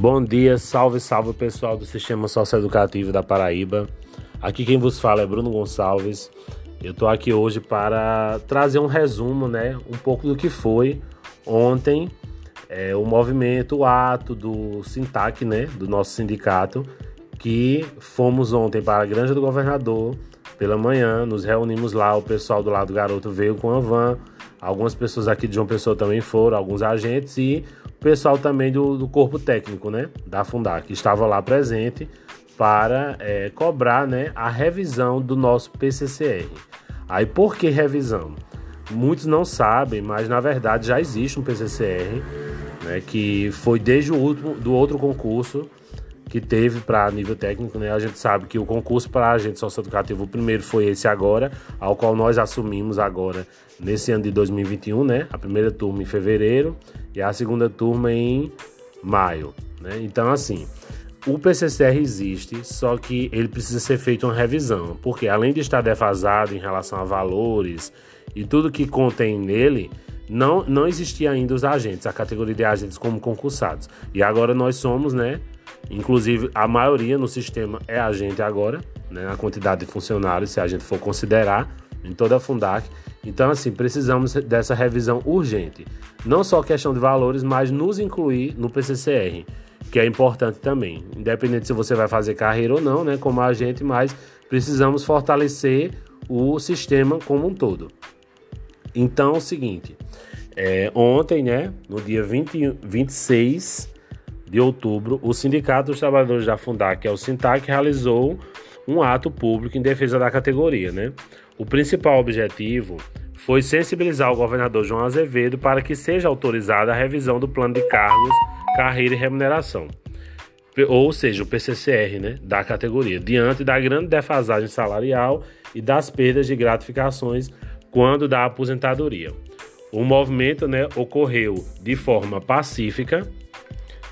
Bom dia, salve, salve pessoal do Sistema Socioeducativo da Paraíba. Aqui quem vos fala é Bruno Gonçalves. Eu tô aqui hoje para trazer um resumo, né, um pouco do que foi ontem é, o movimento, o ato do Sintac, né, do nosso sindicato, que fomos ontem para a Granja do Governador pela manhã, nos reunimos lá, o pessoal do lado do garoto veio com a van, algumas pessoas aqui de João Pessoa também foram, alguns agentes e pessoal também do, do corpo técnico, né, da Fundac, que estava lá presente para é, cobrar, né, a revisão do nosso PCCR. Aí por que revisão? Muitos não sabem, mas na verdade já existe um PCCR, né, que foi desde o último do outro concurso que teve para nível técnico, né? A gente sabe que o concurso para agente socioeducativo, o primeiro foi esse agora, ao qual nós assumimos agora nesse ano de 2021, né? A primeira turma em fevereiro e a segunda turma em maio, né? Então, assim, o PCCR existe, só que ele precisa ser feito uma revisão, porque além de estar defasado em relação a valores e tudo que contém nele, não, não existia ainda os agentes, a categoria de agentes como concursados. E agora nós somos, né? Inclusive, a maioria no sistema é agente agora, né? A quantidade de funcionários, se a gente for considerar, em toda a Fundac. Então, assim, precisamos dessa revisão urgente. Não só questão de valores, mas nos incluir no PCCR, que é importante também. Independente se você vai fazer carreira ou não, né? Como agente, mas precisamos fortalecer o sistema como um todo. Então, é o seguinte. É, ontem, né, no dia 20, 26 de outubro, o Sindicato dos Trabalhadores da Fundac, que é o Sintac, realizou um ato público em defesa da categoria. Né? O principal objetivo foi sensibilizar o governador João Azevedo para que seja autorizada a revisão do plano de cargos, carreira e remuneração, ou seja, o PCCR né, da categoria, diante da grande defasagem salarial e das perdas de gratificações quando da aposentadoria. O movimento né, ocorreu de forma pacífica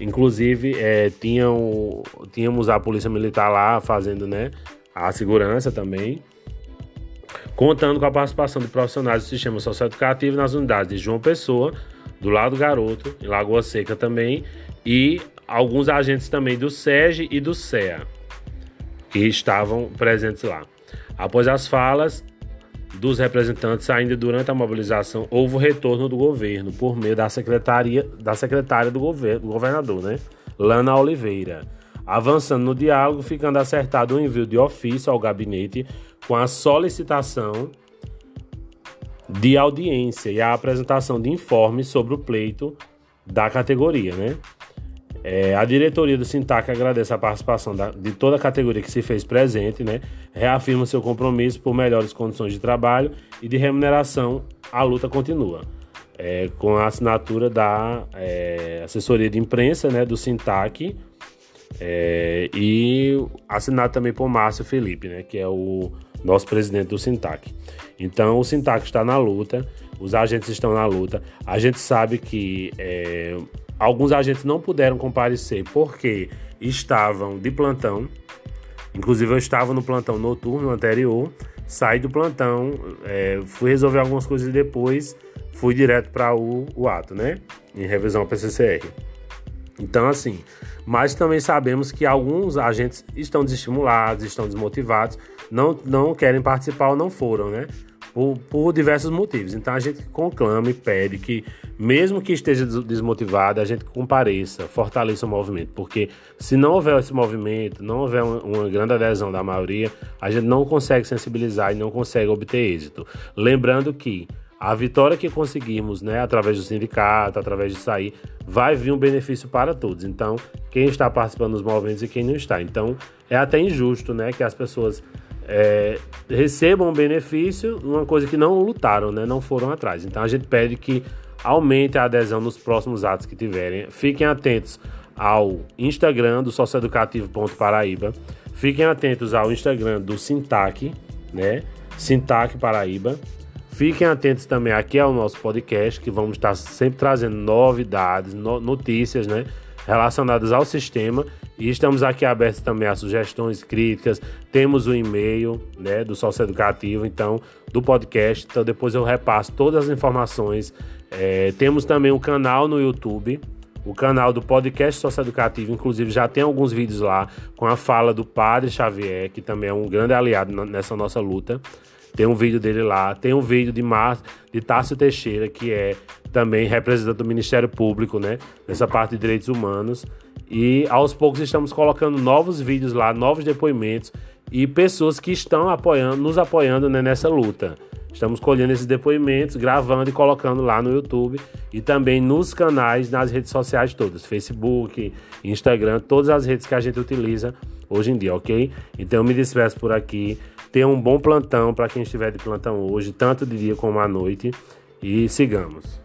Inclusive, é, tinham, tínhamos a polícia militar lá fazendo né, a segurança também, contando com a participação de profissionais do sistema socioeducativo nas unidades de João Pessoa, do lado Garoto, em Lagoa Seca também, e alguns agentes também do SEG e do SEA, que estavam presentes lá. Após as falas, dos representantes ainda durante a mobilização houve o retorno do governo por meio da secretaria da secretária do governo, do governador, né, Lana Oliveira, avançando no diálogo, ficando acertado o envio de ofício ao gabinete com a solicitação de audiência e a apresentação de informes sobre o pleito da categoria, né? É, a diretoria do Sintac agradece a participação da, de toda a categoria que se fez presente, né? reafirma seu compromisso por melhores condições de trabalho e de remuneração. A luta continua. É, com a assinatura da é, assessoria de imprensa né, do Sintac é, e assinado também por Márcio Felipe, né, que é o nosso presidente do Sintac. Então o Sintac está na luta, os agentes estão na luta. A gente sabe que é, Alguns agentes não puderam comparecer porque estavam de plantão. Inclusive, eu estava no plantão noturno anterior, saí do plantão, é, fui resolver algumas coisas e depois fui direto para o, o ato, né? Em revisão ao PCCR. Então, assim, mas também sabemos que alguns agentes estão desestimulados, estão desmotivados, não, não querem participar ou não foram, né? Por, por diversos motivos. Então a gente conclama e pede que, mesmo que esteja desmotivado, a gente compareça, fortaleça o movimento, porque se não houver esse movimento, não houver uma, grande adesão da maioria, a gente não consegue sensibilizar e não consegue obter êxito. Lembrando que a vitória que conseguirmos, né, através do sindicato, através de sair, vai vir um benefício para todos. Então, quem está participando dos movimentos e quem não está. Então, é até injusto, né, que as pessoas é, recebam benefício, uma coisa que não lutaram, né? não foram atrás. Então a gente pede que aumente a adesão nos próximos atos que tiverem. Fiquem atentos ao Instagram do socioeducativo.paraíba. Fiquem atentos ao Instagram do Sintac, né? Sintac Paraíba. Fiquem atentos também aqui ao nosso podcast, que vamos estar sempre trazendo novidades, notícias, né? Relacionadas ao sistema e estamos aqui abertos também a sugestões, críticas. Temos o e-mail né, do Sócio Educativo, então, do podcast. Então, depois eu repasso todas as informações. É, temos também um canal no YouTube, O canal do podcast socioeducativo, inclusive, já tem alguns vídeos lá com a fala do Padre Xavier, que também é um grande aliado nessa nossa luta. Tem um vídeo dele lá, tem um vídeo de, Mar... de Tássio Teixeira, que é também representante do Ministério Público, né? Nessa parte de direitos humanos. E aos poucos estamos colocando novos vídeos lá, novos depoimentos e pessoas que estão apoiando, nos apoiando né, nessa luta. Estamos colhendo esses depoimentos, gravando e colocando lá no YouTube e também nos canais, nas redes sociais todas, Facebook, Instagram, todas as redes que a gente utiliza hoje em dia, ok? Então eu me despeço por aqui. Tenha um bom plantão para quem estiver de plantão hoje, tanto de dia como à noite, e sigamos.